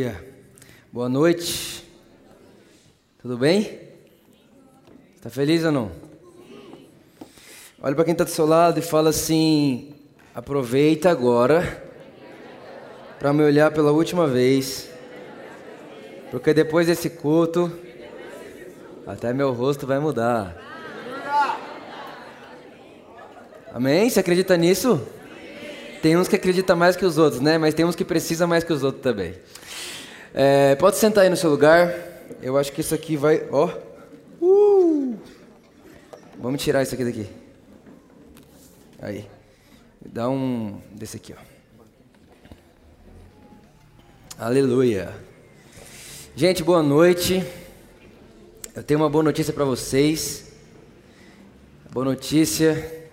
Aleluia. Boa noite. Tudo bem? Está feliz ou não? Olha para quem está do seu lado e fala assim: aproveita agora para me olhar pela última vez, porque depois desse culto, até meu rosto vai mudar. Amém? Você acredita nisso? Tem uns que acreditam mais que os outros, né? Mas tem uns que precisam mais que os outros também. É, pode sentar aí no seu lugar. Eu acho que isso aqui vai. Ó. Uh! Vamos tirar isso aqui daqui. Aí. Dá um desse aqui, ó. Aleluia. Gente, boa noite. Eu tenho uma boa notícia para vocês. A boa notícia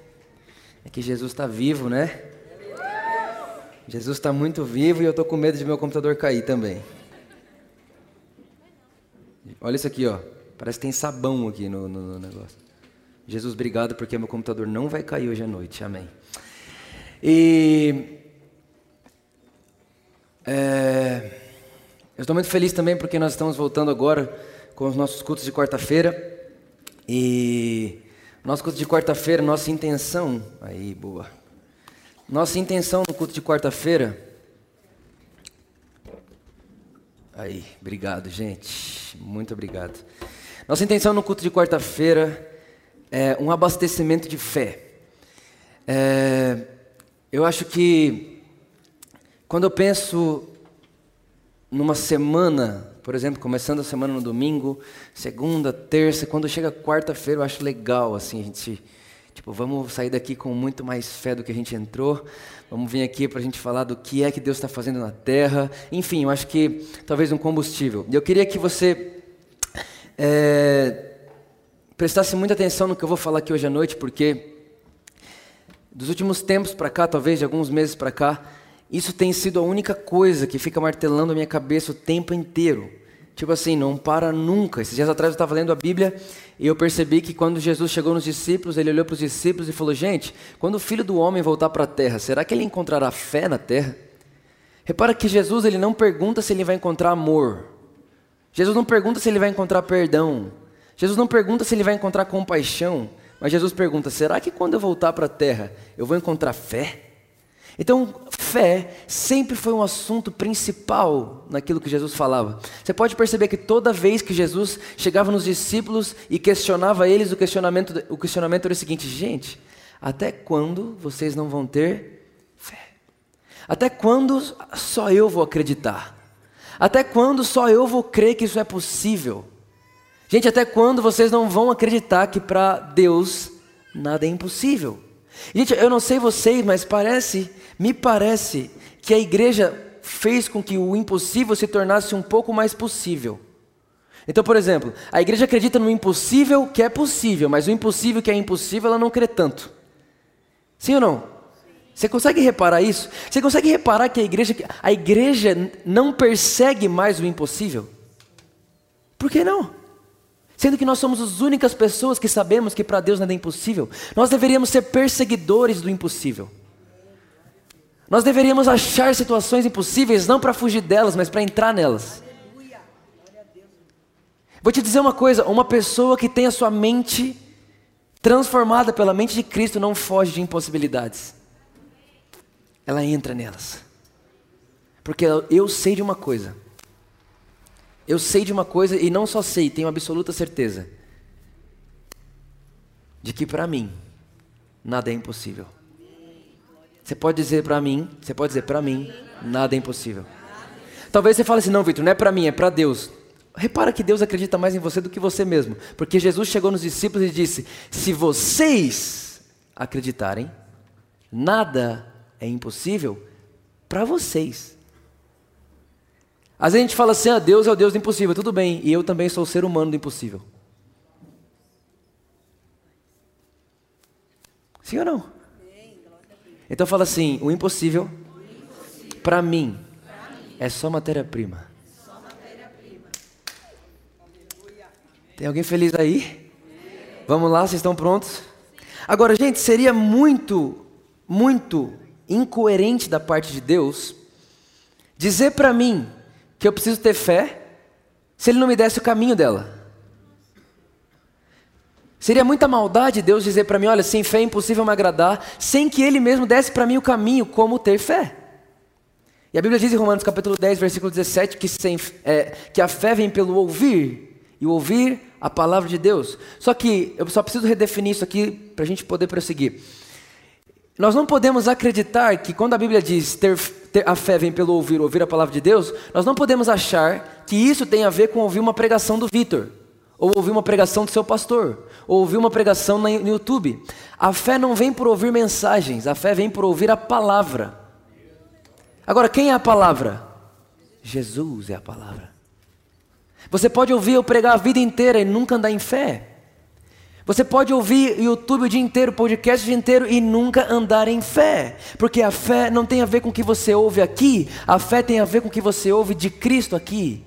é que Jesus está vivo, né? Jesus está muito vivo e eu estou com medo de meu computador cair também. Olha isso aqui, ó. Parece que tem sabão aqui no, no, no negócio. Jesus, obrigado porque meu computador não vai cair hoje à noite. Amém. E é, eu estou muito feliz também porque nós estamos voltando agora com os nossos cultos de quarta-feira. E nosso culto de quarta-feira, nossa intenção. Aí, boa. Nossa intenção no culto de quarta-feira. Aí, obrigado, gente. Muito obrigado. Nossa intenção no culto de quarta-feira é um abastecimento de fé. É, eu acho que quando eu penso numa semana, por exemplo, começando a semana no domingo, segunda, terça, quando chega quarta-feira, eu acho legal assim a gente Tipo, vamos sair daqui com muito mais fé do que a gente entrou. Vamos vir aqui para a gente falar do que é que Deus está fazendo na terra. Enfim, eu acho que talvez um combustível. E eu queria que você é, prestasse muita atenção no que eu vou falar aqui hoje à noite, porque dos últimos tempos para cá, talvez de alguns meses para cá, isso tem sido a única coisa que fica martelando a minha cabeça o tempo inteiro. Tipo assim, não para nunca. Esses dias atrás eu estava lendo a Bíblia e eu percebi que quando Jesus chegou nos discípulos, ele olhou para os discípulos e falou: Gente, quando o filho do homem voltar para a terra, será que ele encontrará fé na terra? Repara que Jesus ele não pergunta se ele vai encontrar amor. Jesus não pergunta se ele vai encontrar perdão. Jesus não pergunta se ele vai encontrar compaixão. Mas Jesus pergunta: será que quando eu voltar para a terra eu vou encontrar fé? Então, fé sempre foi um assunto principal naquilo que Jesus falava. Você pode perceber que toda vez que Jesus chegava nos discípulos e questionava eles, o questionamento, o questionamento era o seguinte: gente, até quando vocês não vão ter fé? Até quando só eu vou acreditar? Até quando só eu vou crer que isso é possível? Gente, até quando vocês não vão acreditar que para Deus nada é impossível? Gente, eu não sei vocês, mas parece me parece que a igreja fez com que o impossível se tornasse um pouco mais possível. Então, por exemplo, a igreja acredita no impossível que é possível, mas o impossível que é impossível ela não crê tanto. Sim ou não? Você consegue reparar isso? Você consegue reparar que a igreja, a igreja não persegue mais o impossível? Por que não? Sendo que nós somos as únicas pessoas que sabemos que para Deus nada é impossível, nós deveríamos ser perseguidores do impossível. Nós deveríamos achar situações impossíveis não para fugir delas, mas para entrar nelas. Vou te dizer uma coisa: uma pessoa que tem a sua mente transformada pela mente de Cristo não foge de impossibilidades. Ela entra nelas. Porque eu sei de uma coisa. Eu sei de uma coisa e não só sei, tenho absoluta certeza de que para mim nada é impossível. Você pode dizer para mim, você pode dizer para mim, nada é impossível. Talvez você fale assim, não, Vitor, não é para mim, é para Deus. Repara que Deus acredita mais em você do que você mesmo. Porque Jesus chegou nos discípulos e disse: Se vocês acreditarem, nada é impossível para vocês. Às vezes a gente fala assim: ah, Deus é o Deus do impossível. Tudo bem, e eu também sou o ser humano do impossível. Sim ou não? Então fala assim: o impossível, para mim, é só matéria-prima. Tem alguém feliz aí? Vamos lá, vocês estão prontos? Agora, gente, seria muito, muito incoerente da parte de Deus dizer para mim que eu preciso ter fé se Ele não me desse o caminho dela. Seria muita maldade Deus dizer para mim: olha, sem fé é impossível me agradar, sem que Ele mesmo desse para mim o caminho como ter fé. E a Bíblia diz em Romanos capítulo 10, versículo 17, que, sem, é, que a fé vem pelo ouvir, e ouvir a palavra de Deus. Só que eu só preciso redefinir isso aqui para a gente poder prosseguir. Nós não podemos acreditar que quando a Bíblia diz ter, ter, a fé vem pelo ouvir, ouvir a palavra de Deus, nós não podemos achar que isso tem a ver com ouvir uma pregação do Vitor, ou ouvir uma pregação do seu pastor, ou ouvir uma pregação no YouTube. A fé não vem por ouvir mensagens, a fé vem por ouvir a palavra. Agora, quem é a palavra? Jesus é a palavra. Você pode ouvir eu pregar a vida inteira e nunca andar em fé. Você pode ouvir YouTube o dia inteiro, podcast o dia inteiro e nunca andar em fé. Porque a fé não tem a ver com o que você ouve aqui, a fé tem a ver com o que você ouve de Cristo aqui.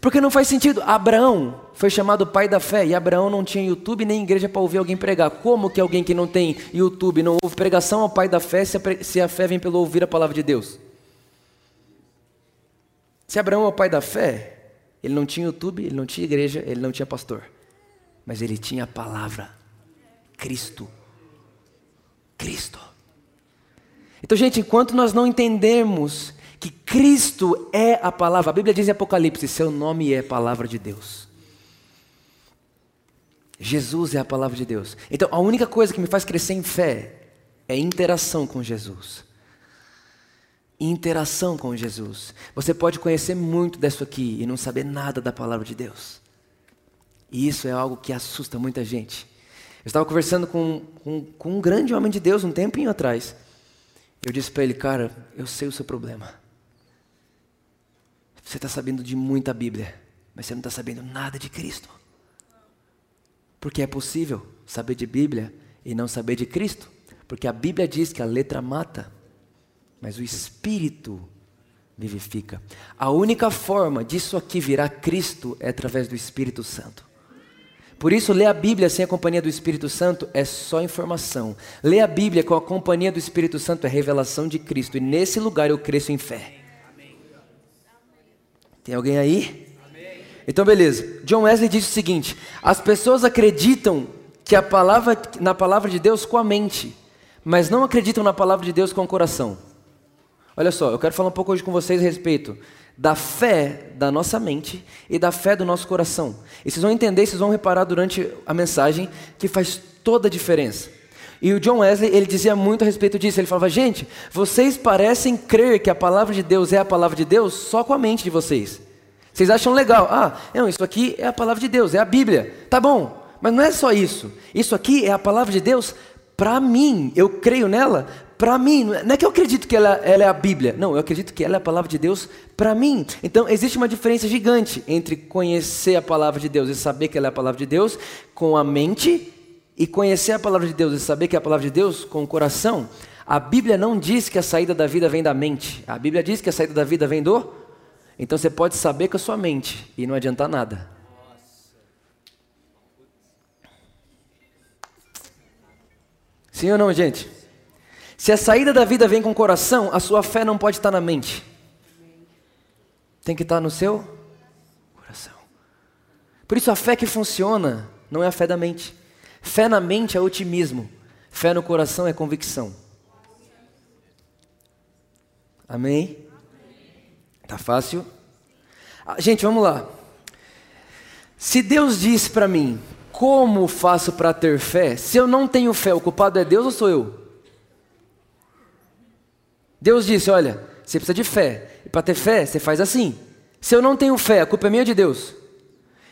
Porque não faz sentido. Abraão foi chamado pai da fé e Abraão não tinha YouTube nem igreja para ouvir alguém pregar. Como que alguém que não tem YouTube, não ouve pregação ao pai da fé se a, se a fé vem pelo ouvir a palavra de Deus? Se Abraão é o pai da fé, ele não tinha YouTube, ele não tinha igreja, ele não tinha pastor mas ele tinha a palavra, Cristo. Cristo. Então, gente, enquanto nós não entendemos que Cristo é a palavra, a Bíblia diz em Apocalipse: seu nome é palavra de Deus. Jesus é a palavra de Deus. Então, a única coisa que me faz crescer em fé é interação com Jesus. Interação com Jesus. Você pode conhecer muito disso aqui e não saber nada da palavra de Deus. E isso é algo que assusta muita gente. Eu estava conversando com, com, com um grande homem de Deus um tempinho atrás. Eu disse para ele, cara, eu sei o seu problema. Você está sabendo de muita Bíblia, mas você não está sabendo nada de Cristo. Porque é possível saber de Bíblia e não saber de Cristo. Porque a Bíblia diz que a letra mata, mas o Espírito vivifica. A única forma disso aqui virar Cristo é através do Espírito Santo. Por isso, ler a Bíblia sem a companhia do Espírito Santo é só informação. Ler a Bíblia com a companhia do Espírito Santo é revelação de Cristo. E nesse lugar eu cresço em fé. Tem alguém aí? Então, beleza. John Wesley disse o seguinte: as pessoas acreditam que a palavra, na palavra de Deus com a mente, mas não acreditam na palavra de Deus com o coração. Olha só, eu quero falar um pouco hoje com vocês a respeito da fé da nossa mente e da fé do nosso coração. E vocês vão entender, vocês vão reparar durante a mensagem que faz toda a diferença. E o John Wesley, ele dizia muito a respeito disso. Ele falava: "Gente, vocês parecem crer que a palavra de Deus é a palavra de Deus só com a mente de vocês. Vocês acham legal? Ah, não, isso aqui é a palavra de Deus, é a Bíblia. Tá bom, mas não é só isso. Isso aqui é a palavra de Deus para mim. Eu creio nela para mim. Não é que eu acredito que ela, ela, é a Bíblia. Não, eu acredito que ela é a palavra de Deus para mim. Então, existe uma diferença gigante entre conhecer a palavra de Deus e saber que ela é a palavra de Deus com a mente e conhecer a palavra de Deus e saber que é a palavra de Deus com o coração. A Bíblia não diz que a saída da vida vem da mente. A Bíblia diz que a saída da vida vem do. Então você pode saber com a sua mente e não adiantar nada. Sim ou não, gente? Se a saída da vida vem com o coração, a sua fé não pode estar na mente. Tem que estar no seu coração. Por isso a fé que funciona não é a fé da mente. Fé na mente é otimismo. Fé no coração é convicção. Amém? Tá fácil? Ah, gente, vamos lá. Se Deus disse para mim, como faço para ter fé? Se eu não tenho fé, o culpado é Deus ou sou eu? Deus disse: Olha, você precisa de fé. E para ter fé, você faz assim. Se eu não tenho fé, a culpa é minha de Deus?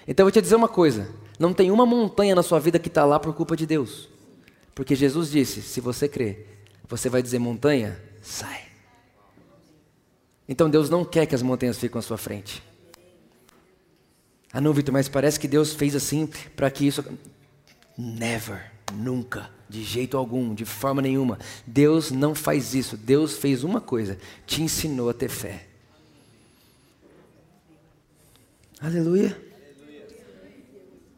Então eu vou te dizer uma coisa: não tem uma montanha na sua vida que está lá por culpa de Deus. Porque Jesus disse: se você crê, você vai dizer montanha, sai. Então Deus não quer que as montanhas fiquem à sua frente. Ah, não, Vitor, mas parece que Deus fez assim para que isso. Never, nunca, de jeito algum, de forma nenhuma. Deus não faz isso. Deus fez uma coisa: te ensinou a ter fé. Aleluia.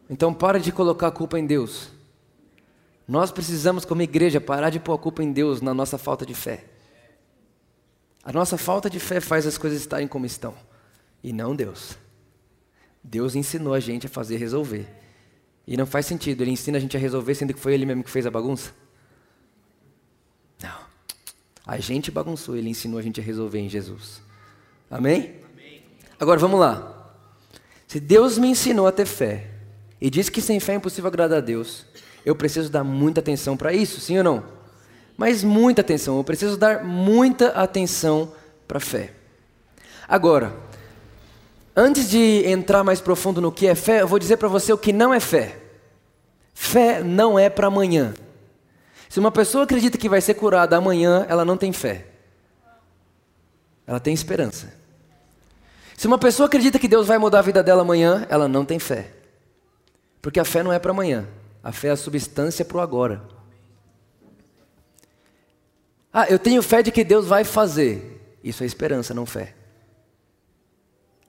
Então para de colocar a culpa em Deus. Nós precisamos, como igreja, parar de pôr a culpa em Deus na nossa falta de fé. A nossa falta de fé faz as coisas estarem como estão, e não Deus. Deus ensinou a gente a fazer resolver. E não faz sentido, ele ensina a gente a resolver, sendo que foi ele mesmo que fez a bagunça? Não. A gente bagunçou, ele ensinou a gente a resolver em Jesus. Amém? Amém. Agora vamos lá. Se Deus me ensinou a ter fé, e diz que sem fé é impossível agradar a Deus, eu preciso dar muita atenção para isso, sim ou não? Mas muita atenção, eu preciso dar muita atenção para a fé. Agora, antes de entrar mais profundo no que é fé, eu vou dizer para você o que não é fé. Fé não é para amanhã. Se uma pessoa acredita que vai ser curada amanhã, ela não tem fé. Ela tem esperança. Se uma pessoa acredita que Deus vai mudar a vida dela amanhã, ela não tem fé. Porque a fé não é para amanhã. A fé é a substância para o agora. Ah, eu tenho fé de que Deus vai fazer. Isso é esperança, não fé.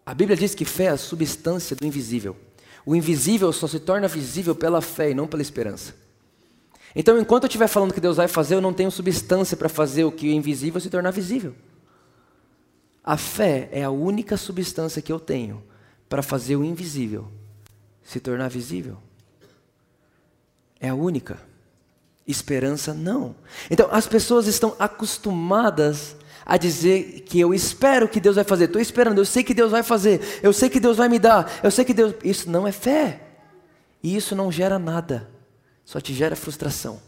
A Bíblia diz que fé é a substância do invisível. O invisível só se torna visível pela fé e não pela esperança. Então, enquanto eu estiver falando que Deus vai fazer, eu não tenho substância para fazer o que é invisível se tornar visível. A fé é a única substância que eu tenho para fazer o invisível se tornar visível é a única. Esperança não. Então as pessoas estão acostumadas a dizer que eu espero que Deus vai fazer. Estou esperando, eu sei que Deus vai fazer, eu sei que Deus vai me dar, eu sei que Deus. Isso não é fé. E isso não gera nada, só te gera frustração.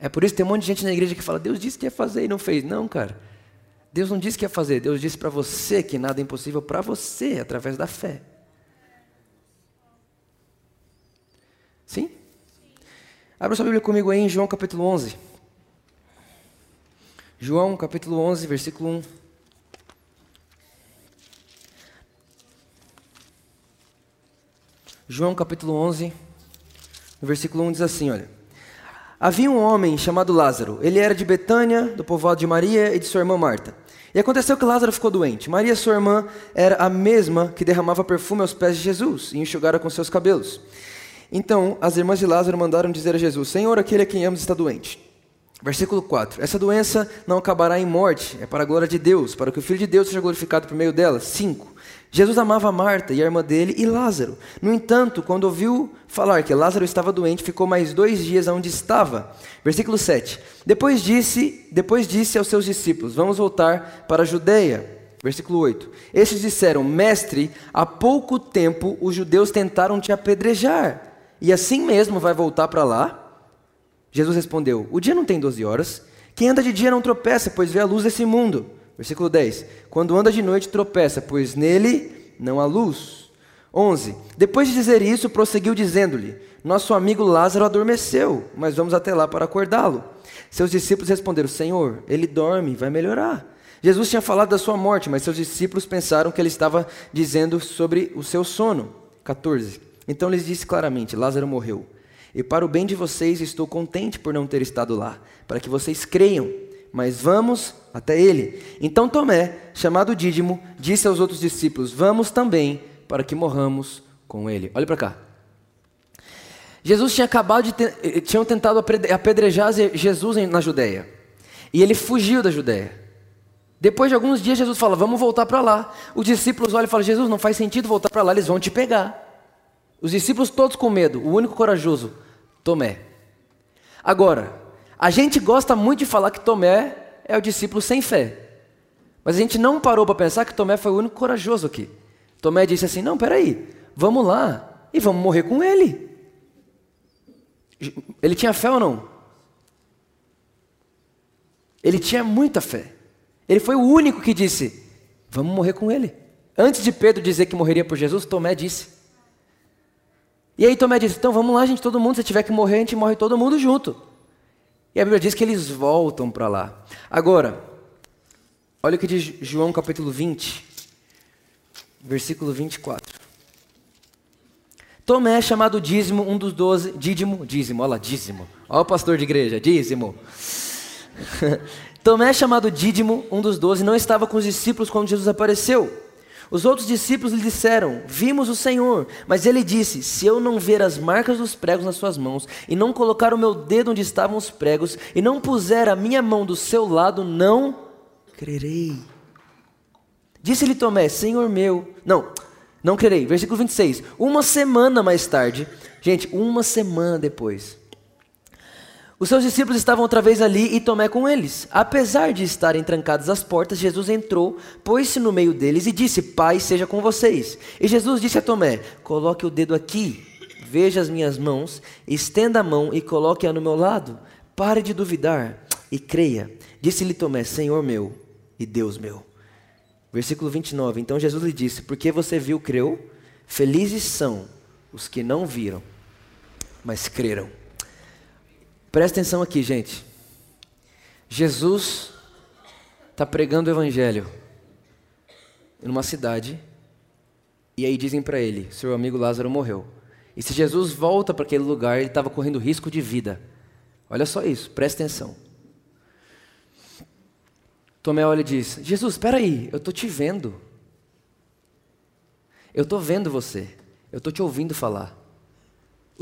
É por isso que tem um monte de gente na igreja que fala: Deus disse que ia fazer e não fez. Não, cara. Deus não disse que ia fazer, Deus disse para você que nada é impossível para você através da fé. Sim? Abra sua Bíblia comigo aí em João capítulo 11. João capítulo 11, versículo 1. João capítulo 11, no versículo 1 diz assim, olha. Havia um homem chamado Lázaro. Ele era de Betânia, do povoado de Maria e de sua irmã Marta. E aconteceu que Lázaro ficou doente. Maria, sua irmã, era a mesma que derramava perfume aos pés de Jesus e enxugara com seus cabelos. Então as irmãs de Lázaro mandaram dizer a Jesus: Senhor, aquele a quem amas está doente. Versículo 4: Essa doença não acabará em morte, é para a glória de Deus, para que o Filho de Deus seja glorificado por meio dela. 5. Jesus amava Marta e a irmã dele e Lázaro. No entanto, quando ouviu falar que Lázaro estava doente, ficou mais dois dias onde estava. Versículo 7. Depois disse, depois disse aos seus discípulos: Vamos voltar para a Judeia. Versículo 8. Estes disseram: Mestre, há pouco tempo os judeus tentaram te apedrejar e assim mesmo vai voltar para lá? Jesus respondeu: O dia não tem 12 horas. Quem anda de dia não tropeça, pois vê a luz desse mundo. Versículo 10. Quando anda de noite, tropeça, pois nele não há luz. 11. Depois de dizer isso, prosseguiu dizendo-lhe: Nosso amigo Lázaro adormeceu, mas vamos até lá para acordá-lo. Seus discípulos responderam: Senhor, ele dorme, vai melhorar. Jesus tinha falado da sua morte, mas seus discípulos pensaram que ele estava dizendo sobre o seu sono. 14. Então lhes disse claramente: Lázaro morreu. E para o bem de vocês estou contente por não ter estado lá, para que vocês creiam. Mas vamos até ele. Então Tomé, chamado Dídimo, disse aos outros discípulos: Vamos também, para que morramos com ele. Olhe para cá. Jesus tinha acabado de ter, eh, tinham tentado apedrejar Jesus na Judéia. E ele fugiu da Judéia. Depois de alguns dias, Jesus fala: Vamos voltar para lá. Os discípulos olham e falam: Jesus, não faz sentido voltar para lá, eles vão te pegar. Os discípulos todos com medo, o único corajoso, Tomé. Agora, a gente gosta muito de falar que Tomé é o discípulo sem fé. Mas a gente não parou para pensar que Tomé foi o único corajoso aqui. Tomé disse assim: Não, peraí, vamos lá e vamos morrer com ele. Ele tinha fé ou não? Ele tinha muita fé. Ele foi o único que disse: Vamos morrer com ele. Antes de Pedro dizer que morreria por Jesus, Tomé disse. E aí Tomé disse: Então vamos lá, gente, todo mundo. Se tiver que morrer, a gente morre todo mundo junto. E a Bíblia diz que eles voltam para lá. Agora, olha o que diz João capítulo 20, versículo 24. Tomé, chamado dízimo, um dos doze, dídimo, dízimo, olha lá, dízimo. Olha o pastor de igreja, dízimo. Tomé, chamado Dídimo, um dos doze, não estava com os discípulos quando Jesus apareceu. Os outros discípulos lhe disseram: Vimos o Senhor. Mas ele disse: Se eu não ver as marcas dos pregos nas suas mãos, e não colocar o meu dedo onde estavam os pregos, e não puser a minha mão do seu lado, não crerei. Disse-lhe Tomé: Senhor meu. Não, não crerei. Versículo 26. Uma semana mais tarde, gente, uma semana depois. Os seus discípulos estavam outra vez ali e Tomé com eles. Apesar de estarem trancadas as portas, Jesus entrou, pôs-se no meio deles e disse: Pai, seja com vocês. E Jesus disse a Tomé: Coloque o dedo aqui, veja as minhas mãos, estenda a mão e coloque-a no meu lado. Pare de duvidar e creia. Disse-lhe Tomé: Senhor meu e Deus meu. Versículo 29. Então Jesus lhe disse: Porque você viu, creu? Felizes são os que não viram, mas creram. Presta atenção aqui, gente. Jesus está pregando o evangelho numa cidade e aí dizem para ele: seu amigo Lázaro morreu. E se Jesus volta para aquele lugar, ele estava correndo risco de vida. Olha só isso, presta atenção. Tomé olha e diz: Jesus, espera aí, eu estou te vendo. Eu estou vendo você. Eu estou te ouvindo falar.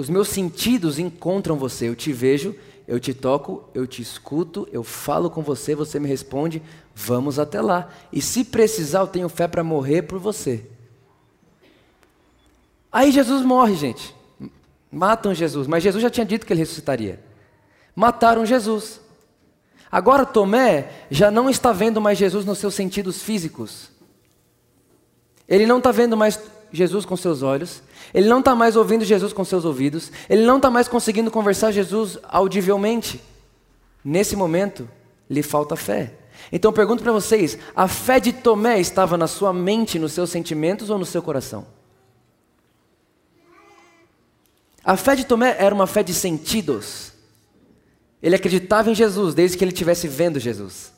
Os meus sentidos encontram você. Eu te vejo, eu te toco, eu te escuto, eu falo com você, você me responde. Vamos até lá. E se precisar, eu tenho fé para morrer por você. Aí Jesus morre, gente. Matam Jesus, mas Jesus já tinha dito que ele ressuscitaria. Mataram Jesus. Agora Tomé já não está vendo mais Jesus nos seus sentidos físicos. Ele não está vendo mais Jesus com seus olhos, ele não está mais ouvindo Jesus com seus ouvidos, ele não está mais conseguindo conversar Jesus audivelmente. Nesse momento, lhe falta fé. Então pergunto para vocês: a fé de Tomé estava na sua mente, nos seus sentimentos ou no seu coração? A fé de Tomé era uma fé de sentidos. Ele acreditava em Jesus desde que ele estivesse vendo Jesus.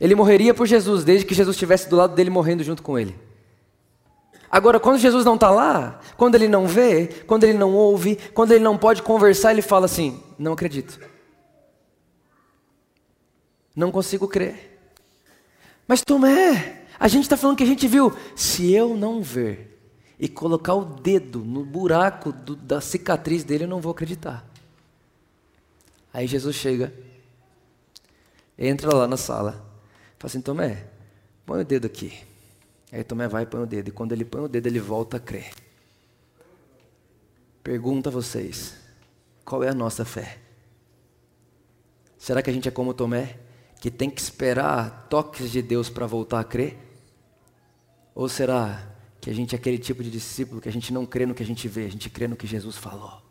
Ele morreria por Jesus desde que Jesus estivesse do lado dele morrendo junto com ele. Agora, quando Jesus não está lá, quando ele não vê, quando ele não ouve, quando ele não pode conversar, ele fala assim: Não acredito. Não consigo crer. Mas Tomé, a gente está falando que a gente viu. Se eu não ver e colocar o dedo no buraco do, da cicatriz dele, eu não vou acreditar. Aí Jesus chega, entra lá na sala, fala assim: Tomé, põe o dedo aqui. Aí Tomé vai e põe o dedo. E quando ele põe o dedo, ele volta a crer. Pergunta a vocês: qual é a nossa fé? Será que a gente é como Tomé, que tem que esperar toques de Deus para voltar a crer? Ou será que a gente é aquele tipo de discípulo que a gente não crê no que a gente vê, a gente crê no que Jesus falou?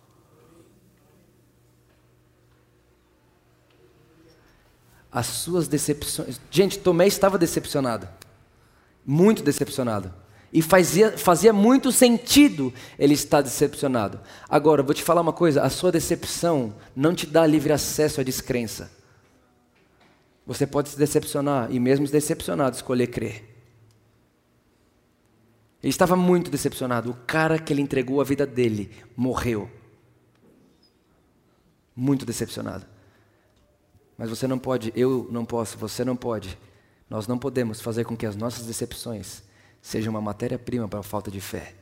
As suas decepções. Gente, Tomé estava decepcionado muito decepcionado. E fazia, fazia muito sentido ele estar decepcionado. Agora, vou te falar uma coisa: a sua decepção não te dá livre acesso à descrença. Você pode se decepcionar e, mesmo decepcionado, escolher crer. Ele estava muito decepcionado. O cara que ele entregou a vida dele morreu. Muito decepcionado. Mas você não pode, eu não posso, você não pode nós não podemos fazer com que as nossas decepções sejam uma matéria-prima para a falta de fé.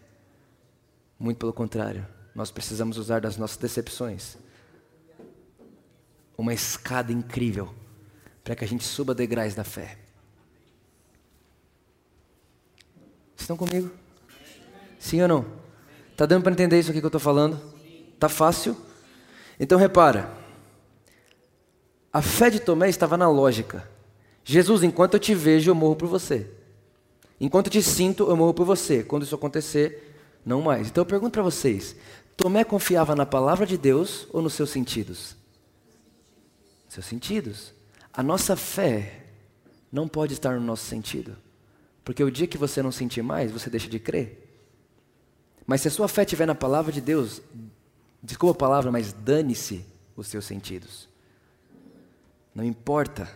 Muito pelo contrário, nós precisamos usar das nossas decepções uma escada incrível para que a gente suba degraus da fé. Estão comigo? Sim ou não? Tá dando para entender isso aqui que eu estou falando? Tá fácil? Então repara, a fé de Tomé estava na lógica. Jesus, enquanto eu te vejo, eu morro por você. Enquanto eu te sinto, eu morro por você. Quando isso acontecer, não mais. Então eu pergunto para vocês: Tomé confiava na palavra de Deus ou nos seus sentidos? Seus sentidos. A nossa fé não pode estar no nosso sentido. Porque o dia que você não sentir mais, você deixa de crer. Mas se a sua fé estiver na palavra de Deus, desculpa a palavra, mas dane-se os seus sentidos. Não importa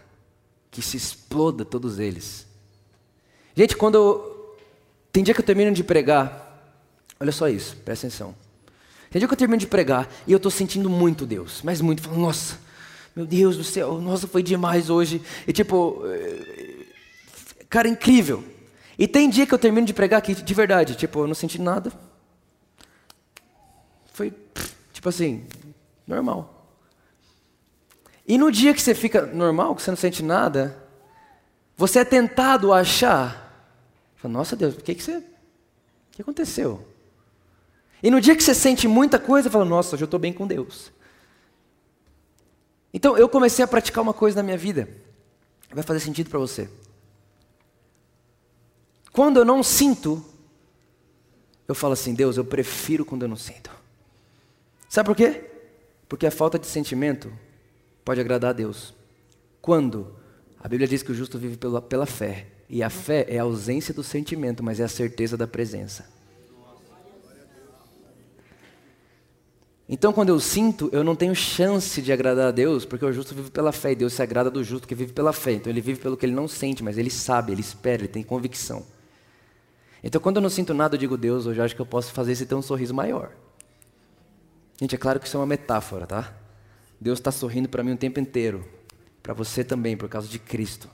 que se exploda todos eles. Gente, quando eu... tem dia que eu termino de pregar, olha só isso, presta atenção. Tem dia que eu termino de pregar e eu estou sentindo muito Deus, mas muito, falando, nossa, meu Deus do céu, nossa, foi demais hoje. E tipo, eh, cara, incrível. E tem dia que eu termino de pregar que, de verdade, tipo, eu não senti nada. Foi, tipo assim, normal. E no dia que você fica normal, que você não sente nada, você é tentado a achar. Nossa Deus, o que, que você. O que aconteceu? E no dia que você sente muita coisa, fala, nossa, hoje eu estou bem com Deus. Então eu comecei a praticar uma coisa na minha vida. Vai fazer sentido para você. Quando eu não sinto, eu falo assim, Deus, eu prefiro quando eu não sinto. Sabe por quê? Porque a falta de sentimento pode agradar a Deus. Quando? A Bíblia diz que o justo vive pela, pela fé. E a fé é a ausência do sentimento, mas é a certeza da presença. Então, quando eu sinto, eu não tenho chance de agradar a Deus, porque o justo vive pela fé, e Deus se agrada do justo que vive pela fé. Então, ele vive pelo que ele não sente, mas ele sabe, ele espera, ele tem convicção. Então, quando eu não sinto nada, eu digo, Deus, hoje acho que eu posso fazer esse ter um sorriso maior. Gente, é claro que isso é uma metáfora, tá? Deus está sorrindo para mim o tempo inteiro. Para você também, por causa de Cristo.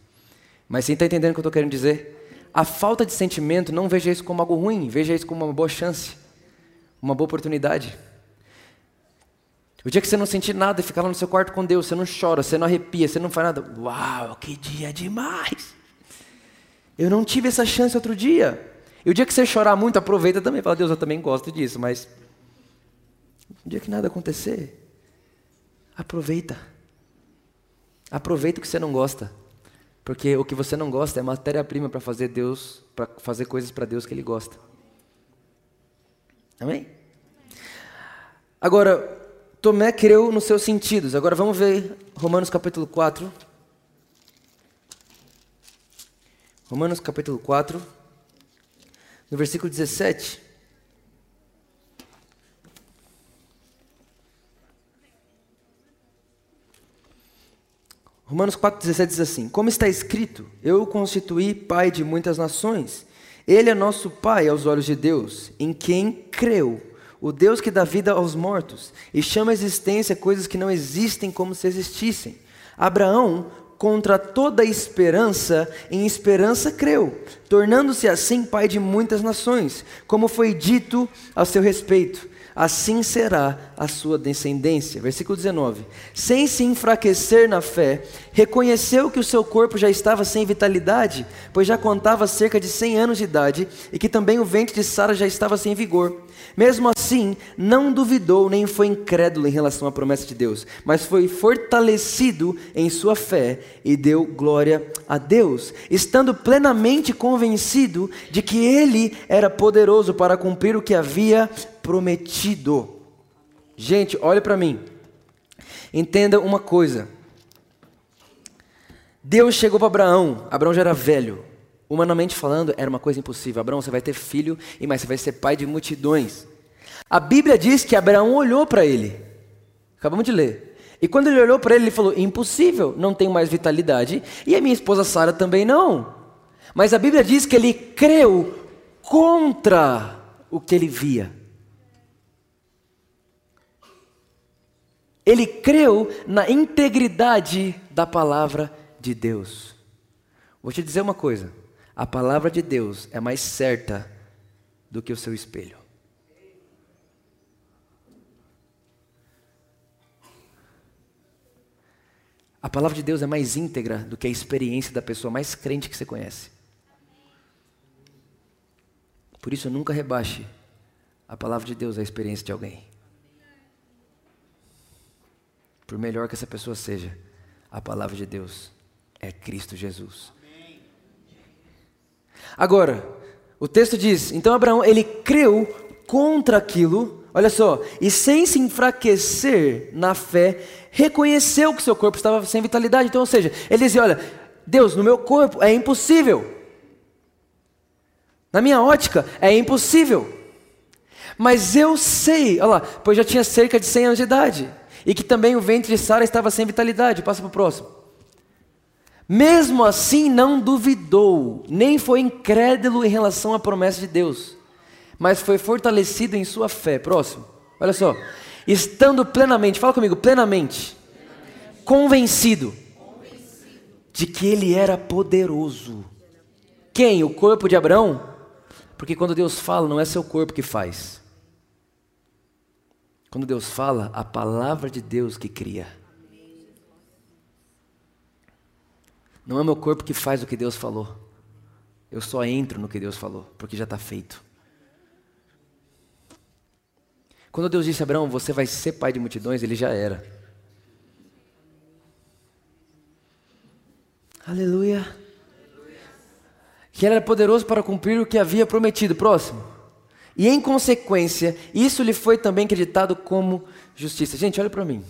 Mas você está entendendo o que eu estou querendo dizer? A falta de sentimento, não veja isso como algo ruim, veja isso como uma boa chance, uma boa oportunidade. O dia que você não sentir nada e ficar lá no seu quarto com Deus, você não chora, você não arrepia, você não faz nada. Uau, que dia demais! Eu não tive essa chance outro dia. E o dia que você chorar muito, aproveita também. Fala, Deus, eu também gosto disso, mas. O dia que nada acontecer, aproveita. Aproveita o que você não gosta. Porque o que você não gosta é matéria-prima para fazer Deus, para fazer coisas para Deus que Ele gosta. Amém? Agora, Tomé creu nos seus sentidos. Agora vamos ver Romanos capítulo 4. Romanos capítulo 4, no versículo 17. Romanos 4,17 diz assim: Como está escrito, eu o constituí pai de muitas nações. Ele é nosso pai aos olhos de Deus, em quem creu o Deus que dá vida aos mortos e chama à existência coisas que não existem como se existissem. Abraão, contra toda esperança, em esperança creu, tornando-se assim pai de muitas nações, como foi dito a seu respeito assim será a sua descendência. Versículo 19. Sem se enfraquecer na fé, reconheceu que o seu corpo já estava sem vitalidade, pois já contava cerca de 100 anos de idade, e que também o ventre de Sara já estava sem vigor. Mesmo assim, não duvidou nem foi incrédulo em relação à promessa de Deus, mas foi fortalecido em sua fé e deu glória a Deus, estando plenamente convencido de que ele era poderoso para cumprir o que havia prometido. Gente, olhe para mim. Entenda uma coisa. Deus chegou para Abraão. Abraão já era velho. Humanamente falando, era uma coisa impossível. Abraão, você vai ter filho e mais, você vai ser pai de multidões. A Bíblia diz que Abraão olhou para ele. Acabamos de ler. E quando ele olhou para ele, ele falou: Impossível, não tenho mais vitalidade. E a minha esposa Sara também não. Mas a Bíblia diz que ele creu contra o que ele via. Ele creu na integridade da palavra de Deus. Vou te dizer uma coisa: a palavra de Deus é mais certa do que o seu espelho. A palavra de Deus é mais íntegra do que a experiência da pessoa mais crente que você conhece. Por isso, nunca rebaixe a palavra de Deus à experiência de alguém por melhor que essa pessoa seja, a palavra de Deus é Cristo Jesus. Agora, o texto diz: então Abraão, ele creu contra aquilo, olha só, e sem se enfraquecer na fé, reconheceu que seu corpo estava sem vitalidade. Então, ou seja, ele dizia: olha, Deus, no meu corpo é impossível. Na minha ótica, é impossível. Mas eu sei, olha lá, pois já tinha cerca de 100 anos de idade, e que também o ventre de Sara estava sem vitalidade. Passa para o próximo. Mesmo assim, não duvidou, nem foi incrédulo em relação à promessa de Deus, mas foi fortalecido em sua fé. Próximo, olha só. Estando plenamente, fala comigo, plenamente, plenamente. Convencido, convencido de que ele era poderoso. Quem? O corpo de Abraão? Porque quando Deus fala, não é seu corpo que faz. Quando Deus fala, a palavra de Deus que cria. Não é meu corpo que faz o que Deus falou. Eu só entro no que Deus falou, porque já está feito. Quando Deus disse a Abraão, você vai ser pai de multidões, ele já era. Aleluia. Que ele era poderoso para cumprir o que havia prometido. Próximo. E em consequência, isso lhe foi também acreditado como justiça. Gente, olha para mim.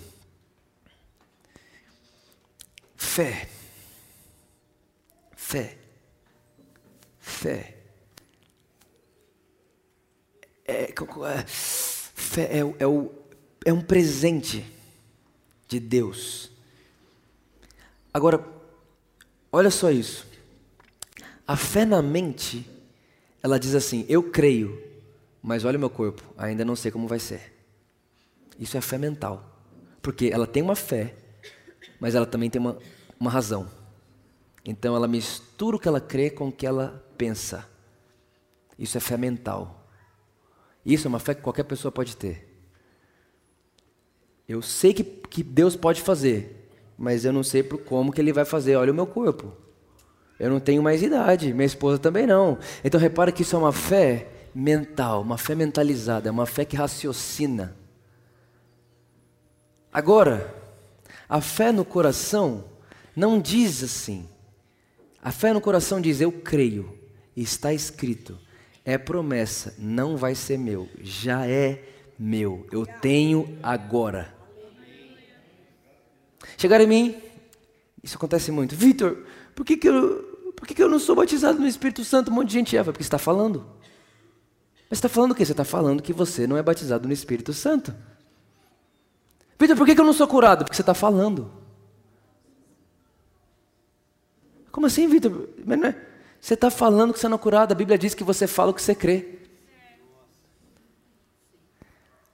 Fé. Fé. Fé. É, é, fé é, é, o, é um presente de Deus. Agora, olha só isso. A fé na mente, ela diz assim: Eu creio, mas olha o meu corpo, ainda não sei como vai ser. Isso é fé mental. Porque ela tem uma fé, mas ela também tem uma, uma razão. Então ela mistura o que ela crê com o que ela pensa. Isso é fé mental. Isso é uma fé que qualquer pessoa pode ter. Eu sei que, que Deus pode fazer, mas eu não sei por como que Ele vai fazer. Olha o meu corpo. Eu não tenho mais idade, minha esposa também não. Então repara que isso é uma fé mental, uma fé mentalizada, é uma fé que raciocina. Agora, a fé no coração não diz assim. A fé no coração diz: Eu creio, está escrito, é promessa, não vai ser meu, já é meu, eu tenho agora. Chegaram em mim, isso acontece muito. Vitor, por que, que, eu, por que, que eu não sou batizado no Espírito Santo? Um monte de gente é, porque está falando. Mas está falando o quê? Você está falando que você não é batizado no Espírito Santo. Vitor, por que eu não sou curado? Porque você está falando. Como assim, Vitor? É? Você está falando que você não é curado. A Bíblia diz que você fala o que você crê.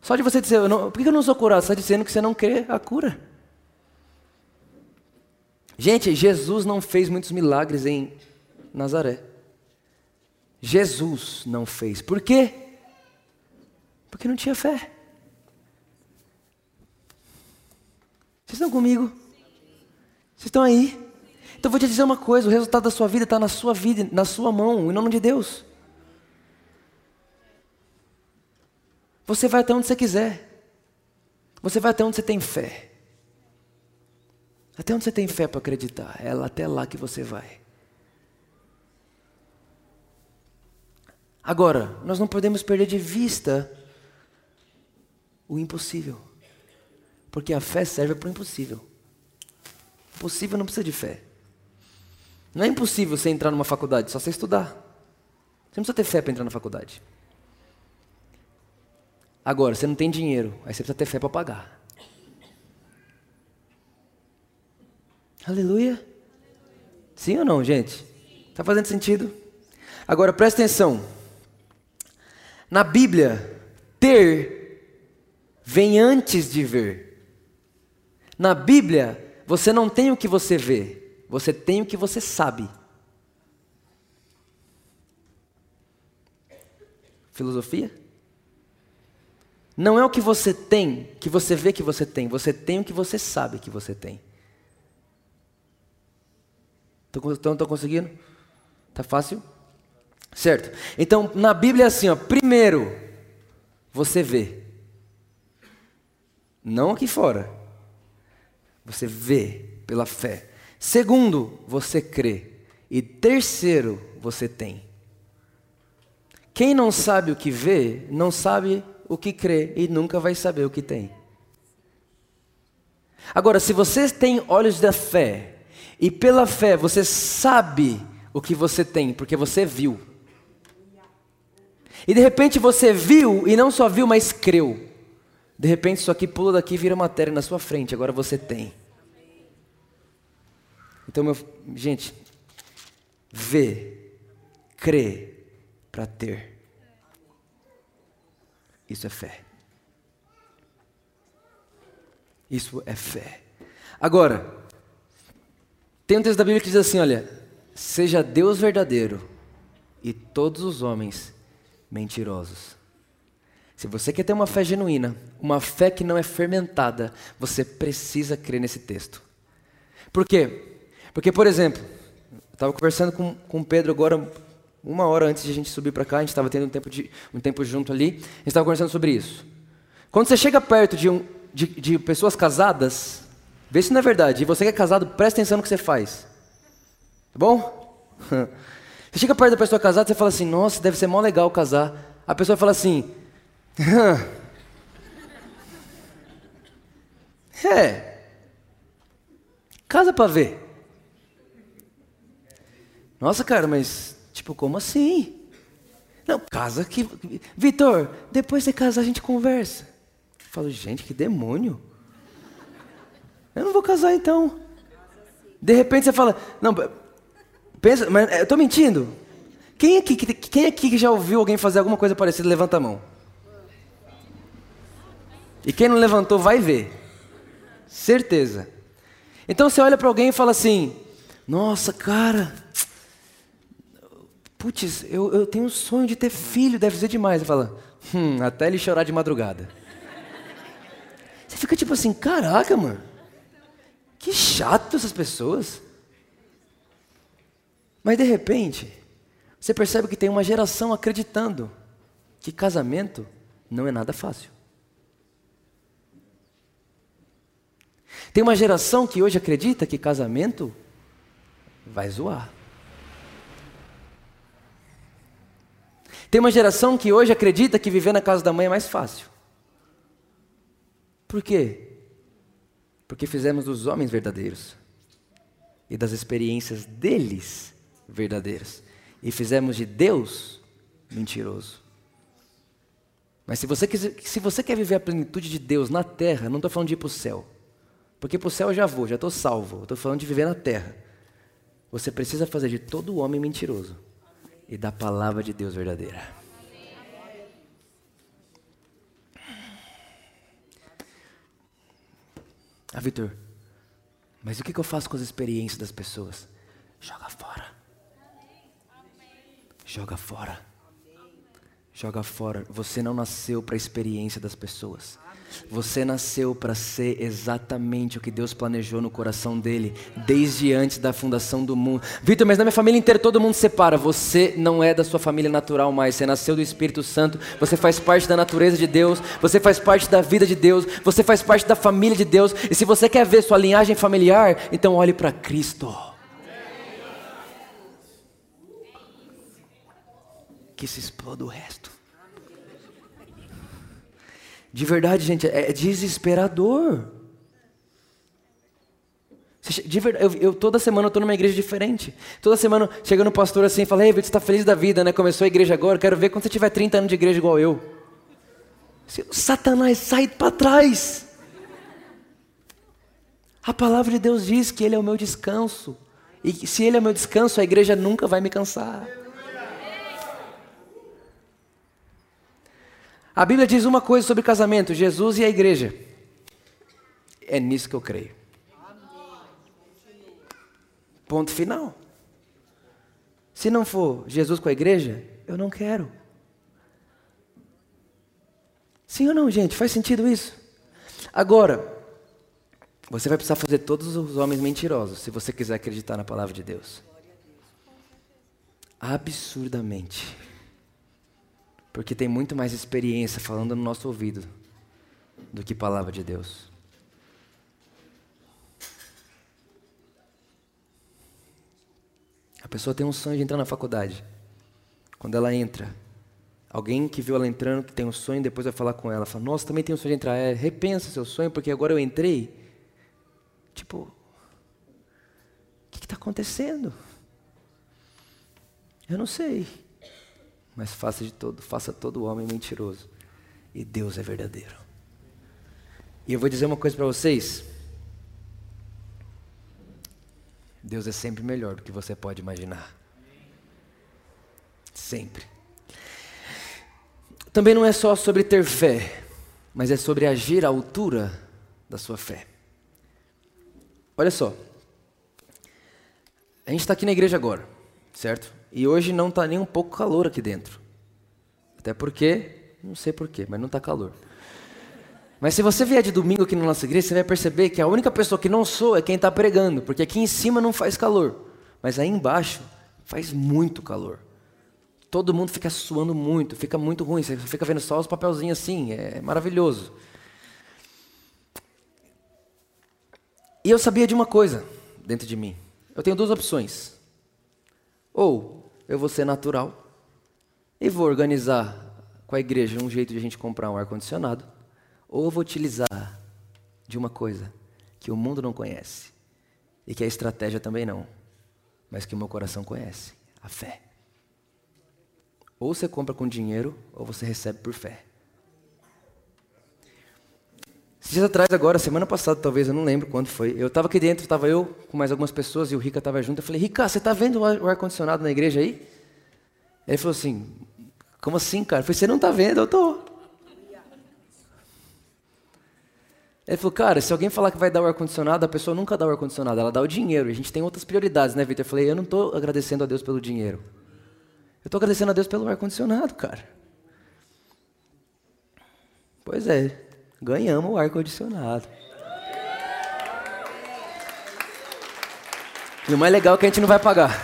Só de você dizer, não, por que eu não sou curado? Você está dizendo que você não crê a cura. Gente, Jesus não fez muitos milagres em Nazaré. Jesus não fez. Por quê? Porque não tinha fé. Vocês estão comigo? Vocês estão aí? Então vou te dizer uma coisa: o resultado da sua vida está na sua vida, na sua mão, em nome de Deus. Você vai até onde você quiser. Você vai até onde você tem fé. Até onde você tem fé para acreditar. É até lá que você vai. Agora, nós não podemos perder de vista o impossível. Porque a fé serve para o impossível. O possível não precisa de fé. Não é impossível você entrar numa faculdade, só você estudar. Você não precisa ter fé para entrar na faculdade. Agora, você não tem dinheiro, aí você precisa ter fé para pagar. Aleluia. Sim ou não, gente? Está fazendo sentido? Agora presta atenção. Na Bíblia, ter vem antes de ver. Na Bíblia, você não tem o que você vê, você tem o que você sabe. Filosofia? Não é o que você tem, que você vê que você tem, você tem o que você sabe que você tem. Estão conseguindo? Tá fácil? Certo? Então, na Bíblia é assim, ó, primeiro, você vê. Não aqui fora. Você vê pela fé. Segundo, você crê. E terceiro, você tem. Quem não sabe o que vê, não sabe o que crê e nunca vai saber o que tem. Agora, se você tem olhos da fé e pela fé você sabe o que você tem, porque você viu. E de repente você viu, e não só viu, mas creu. De repente isso aqui pula daqui e vira matéria na sua frente, agora você tem. Então, meu, gente, vê, crê para ter. Isso é fé. Isso é fé. Agora, tem um texto da Bíblia que diz assim: olha, seja Deus verdadeiro e todos os homens mentirosos. Se você quer ter uma fé genuína, uma fé que não é fermentada, você precisa crer nesse texto. Por quê? Porque, por exemplo, eu estava conversando com, com o Pedro agora, uma hora antes de a gente subir para cá, a gente estava tendo um tempo, de, um tempo junto ali, a gente estava conversando sobre isso. Quando você chega perto de, um, de, de pessoas casadas, vê se não é verdade. E você que é casado, presta atenção no que você faz. Tá bom? Você chega perto da pessoa casada, você fala assim, nossa, deve ser mó legal casar. A pessoa fala assim, é. Casa para ver. Nossa, cara, mas tipo, como assim? Não, casa que. Vitor, depois de casar a gente conversa. Eu falo, gente, que demônio. Eu não vou casar então. De repente você fala, não, pensa, mas eu tô mentindo. Quem aqui, quem aqui que já ouviu alguém fazer alguma coisa parecida, levanta a mão. E quem não levantou vai ver. Certeza. Então você olha para alguém e fala assim: Nossa, cara, putz, eu, eu tenho um sonho de ter filho, deve ser demais. Você fala: Hum, até ele chorar de madrugada. Você fica tipo assim: Caraca, mano, que chato essas pessoas. Mas de repente, você percebe que tem uma geração acreditando que casamento não é nada fácil. Tem uma geração que hoje acredita que casamento vai zoar. Tem uma geração que hoje acredita que viver na casa da mãe é mais fácil. Por quê? Porque fizemos dos homens verdadeiros e das experiências deles verdadeiras e fizemos de Deus mentiroso. Mas se você, quiser, se você quer viver a plenitude de Deus na terra, não estou falando de ir para o céu. Porque para o céu eu já vou, já estou salvo. Estou falando de viver na terra. Você precisa fazer de todo homem mentiroso e da palavra de Deus verdadeira. Ah, Vitor, mas o que eu faço com as experiências das pessoas? Joga fora. Joga fora. Joga fora. Você não nasceu para a experiência das pessoas. Você nasceu para ser exatamente o que Deus planejou no coração dele, desde antes da fundação do mundo. Vitor, mas na minha família inteira todo mundo separa. Você não é da sua família natural mais. Você nasceu do Espírito Santo. Você faz parte da natureza de Deus. Você faz parte da vida de Deus. Você faz parte da família de Deus. E se você quer ver sua linhagem familiar, então olhe para Cristo. Que se exploda o resto. De verdade, gente, é desesperador. De verdade, eu, eu, toda semana eu estou numa igreja diferente. Toda semana chega no pastor assim e fala: Ei, você está feliz da vida, né? Começou a igreja agora, quero ver quando você tiver 30 anos de igreja igual eu. Satanás, sai para trás. A palavra de Deus diz que Ele é o meu descanso. E se Ele é o meu descanso, a igreja nunca vai me cansar. A Bíblia diz uma coisa sobre casamento: Jesus e a igreja. É nisso que eu creio. Ponto final. Se não for Jesus com a igreja, eu não quero. Sim ou não, gente? Faz sentido isso? Agora, você vai precisar fazer todos os homens mentirosos se você quiser acreditar na palavra de Deus. Absurdamente. Porque tem muito mais experiência falando no nosso ouvido do que palavra de Deus. A pessoa tem um sonho de entrar na faculdade. Quando ela entra, alguém que viu ela entrando, que tem um sonho, depois vai falar com ela, fala: Nossa, também tem um sonho de entrar. É, repensa seu sonho, porque agora eu entrei. Tipo, o que está acontecendo? Eu não sei. Mas faça de todo, faça todo homem mentiroso. E Deus é verdadeiro. E eu vou dizer uma coisa para vocês. Deus é sempre melhor do que você pode imaginar. Sempre. Também não é só sobre ter fé, mas é sobre agir à altura da sua fé. Olha só. A gente está aqui na igreja agora, certo? E hoje não está nem um pouco calor aqui dentro. Até porque, não sei porquê, mas não está calor. Mas se você vier de domingo aqui na nossa igreja, você vai perceber que a única pessoa que não sou é quem está pregando, porque aqui em cima não faz calor, mas aí embaixo faz muito calor. Todo mundo fica suando muito, fica muito ruim, você fica vendo só os papelzinhos assim, é maravilhoso. E eu sabia de uma coisa dentro de mim. Eu tenho duas opções. Ou eu vou ser natural e vou organizar com a igreja um jeito de a gente comprar um ar-condicionado, ou eu vou utilizar de uma coisa que o mundo não conhece e que a estratégia também não, mas que o meu coração conhece: a fé. Ou você compra com dinheiro, ou você recebe por fé. Dias atrás, agora, semana passada, talvez, eu não lembro quando foi. Eu estava aqui dentro, estava eu com mais algumas pessoas e o Rica estava junto. Eu falei, Rica, você está vendo o ar-condicionado na igreja aí? Ele falou assim, como assim, cara? Eu falei, você não está vendo? Eu estou. Ele falou, cara, se alguém falar que vai dar o ar-condicionado, a pessoa nunca dá o ar-condicionado, ela dá o dinheiro. A gente tem outras prioridades, né, Vitor? Eu falei, eu não estou agradecendo a Deus pelo dinheiro. Eu estou agradecendo a Deus pelo ar-condicionado, cara. Pois é, ganhamos o ar-condicionado. E o mais legal é que a gente não vai pagar.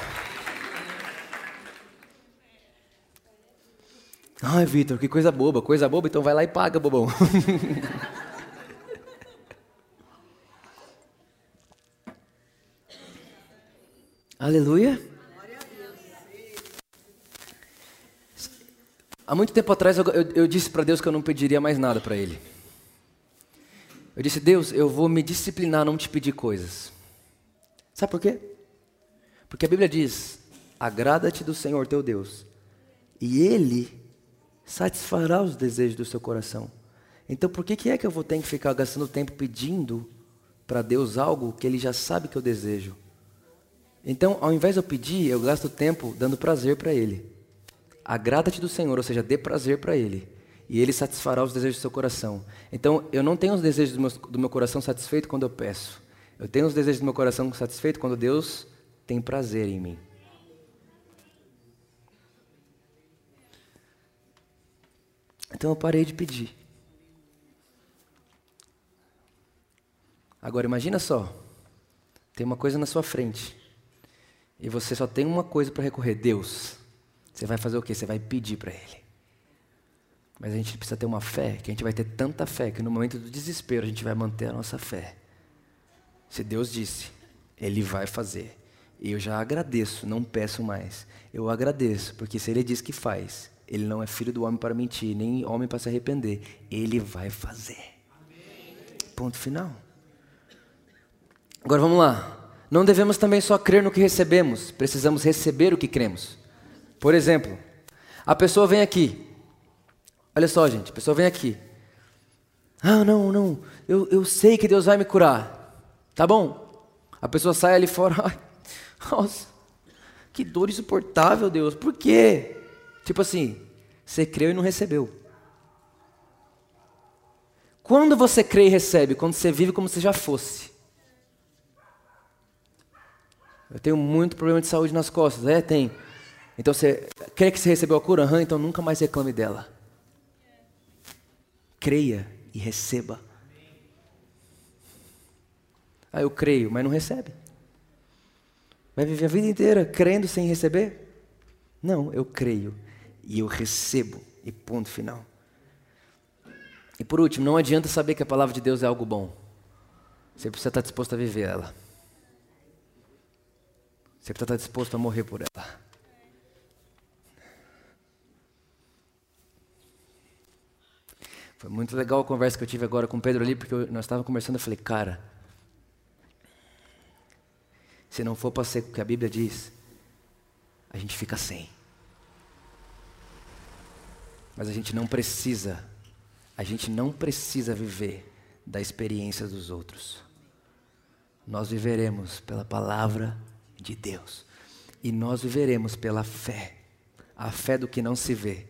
Ai, Vitor, que coisa boba, coisa boba, então vai lá e paga, bobão. Aleluia. Há muito tempo atrás eu, eu, eu disse para Deus que eu não pediria mais nada para Ele. Eu disse, Deus, eu vou me disciplinar não te pedir coisas. Sabe por quê? Porque a Bíblia diz: agrada-te do Senhor teu Deus, e Ele satisfará os desejos do seu coração. Então por que, que é que eu vou ter que ficar gastando tempo pedindo para Deus algo que Ele já sabe que eu desejo? Então, ao invés de eu pedir, eu gasto tempo dando prazer para Ele. Agrada-te do Senhor, ou seja, dê prazer para Ele. E Ele satisfará os desejos do seu coração. Então, eu não tenho os desejos do meu, do meu coração satisfeito quando eu peço. Eu tenho os desejos do meu coração satisfeito quando Deus tem prazer em mim. Então eu parei de pedir. Agora imagina só, tem uma coisa na sua frente e você só tem uma coisa para recorrer, Deus. Você vai fazer o quê? Você vai pedir para Ele. Mas a gente precisa ter uma fé, que a gente vai ter tanta fé, que no momento do desespero a gente vai manter a nossa fé. Se Deus disse, Ele vai fazer. E eu já agradeço, não peço mais. Eu agradeço, porque se Ele diz que faz, Ele não é filho do homem para mentir, nem homem para se arrepender. Ele vai fazer. Ponto final. Agora vamos lá. Não devemos também só crer no que recebemos, precisamos receber o que cremos. Por exemplo, a pessoa vem aqui. Olha só, gente, a pessoa vem aqui. Ah, não, não, eu, eu sei que Deus vai me curar. Tá bom? A pessoa sai ali fora. Nossa, que dor insuportável, Deus. Por quê? Tipo assim, você creu e não recebeu. Quando você crê e recebe? Quando você vive como se já fosse. Eu tenho muito problema de saúde nas costas. É, tem. Então você quer que você recebeu a cura? Uhum, então nunca mais reclame dela. Creia e receba. Ah, eu creio, mas não recebe. Vai viver a vida inteira crendo sem receber? Não, eu creio e eu recebo. E ponto final. E por último, não adianta saber que a palavra de Deus é algo bom. Você precisa estar disposto a viver ela. Você precisa estar disposto a morrer por ela. Foi muito legal a conversa que eu tive agora com o Pedro ali, porque nós estávamos conversando, eu falei, cara, se não for para ser o que a Bíblia diz, a gente fica sem. Mas a gente não precisa, a gente não precisa viver da experiência dos outros. Nós viveremos pela palavra de Deus. E nós viveremos pela fé. A fé do que não se vê,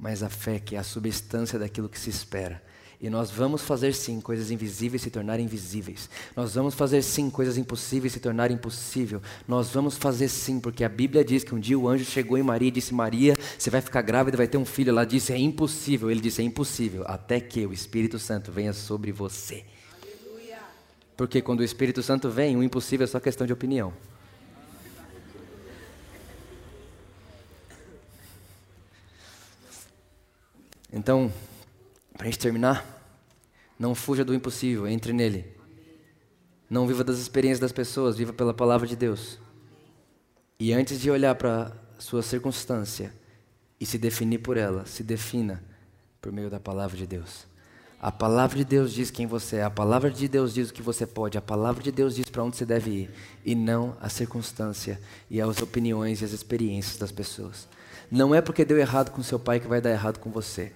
mas a fé que é a substância daquilo que se espera. E nós vamos fazer sim coisas invisíveis se tornarem visíveis. Nós vamos fazer sim coisas impossíveis se tornarem impossível. Nós vamos fazer sim, porque a Bíblia diz que um dia o anjo chegou em Maria e disse: Maria, você vai ficar grávida vai ter um filho. Ela disse: É impossível. Ele disse: É impossível, até que o Espírito Santo venha sobre você. Porque quando o Espírito Santo vem, o impossível é só questão de opinião. Então, para a gente terminar, não fuja do impossível, entre nele. Não viva das experiências das pessoas, viva pela palavra de Deus. E antes de olhar para sua circunstância e se definir por ela, se defina por meio da palavra de Deus. A palavra de Deus diz quem você é, a palavra de Deus diz o que você pode, a palavra de Deus diz para onde você deve ir, e não a circunstância e as opiniões e as experiências das pessoas. Não é porque deu errado com seu pai que vai dar errado com você.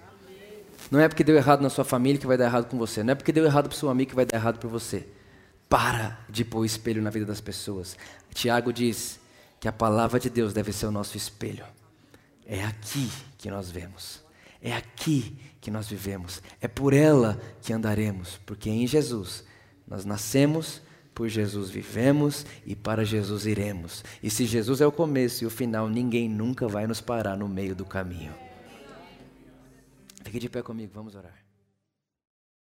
Não é porque deu errado na sua família que vai dar errado com você. Não é porque deu errado para seu amigo que vai dar errado para você. Para de pôr espelho na vida das pessoas. Tiago diz que a palavra de Deus deve ser o nosso espelho. É aqui que nós vemos. É aqui que nós vivemos. É por ela que andaremos. Porque em Jesus nós nascemos, por Jesus vivemos e para Jesus iremos. E se Jesus é o começo e o final, ninguém nunca vai nos parar no meio do caminho. Fique de pé comigo, vamos orar.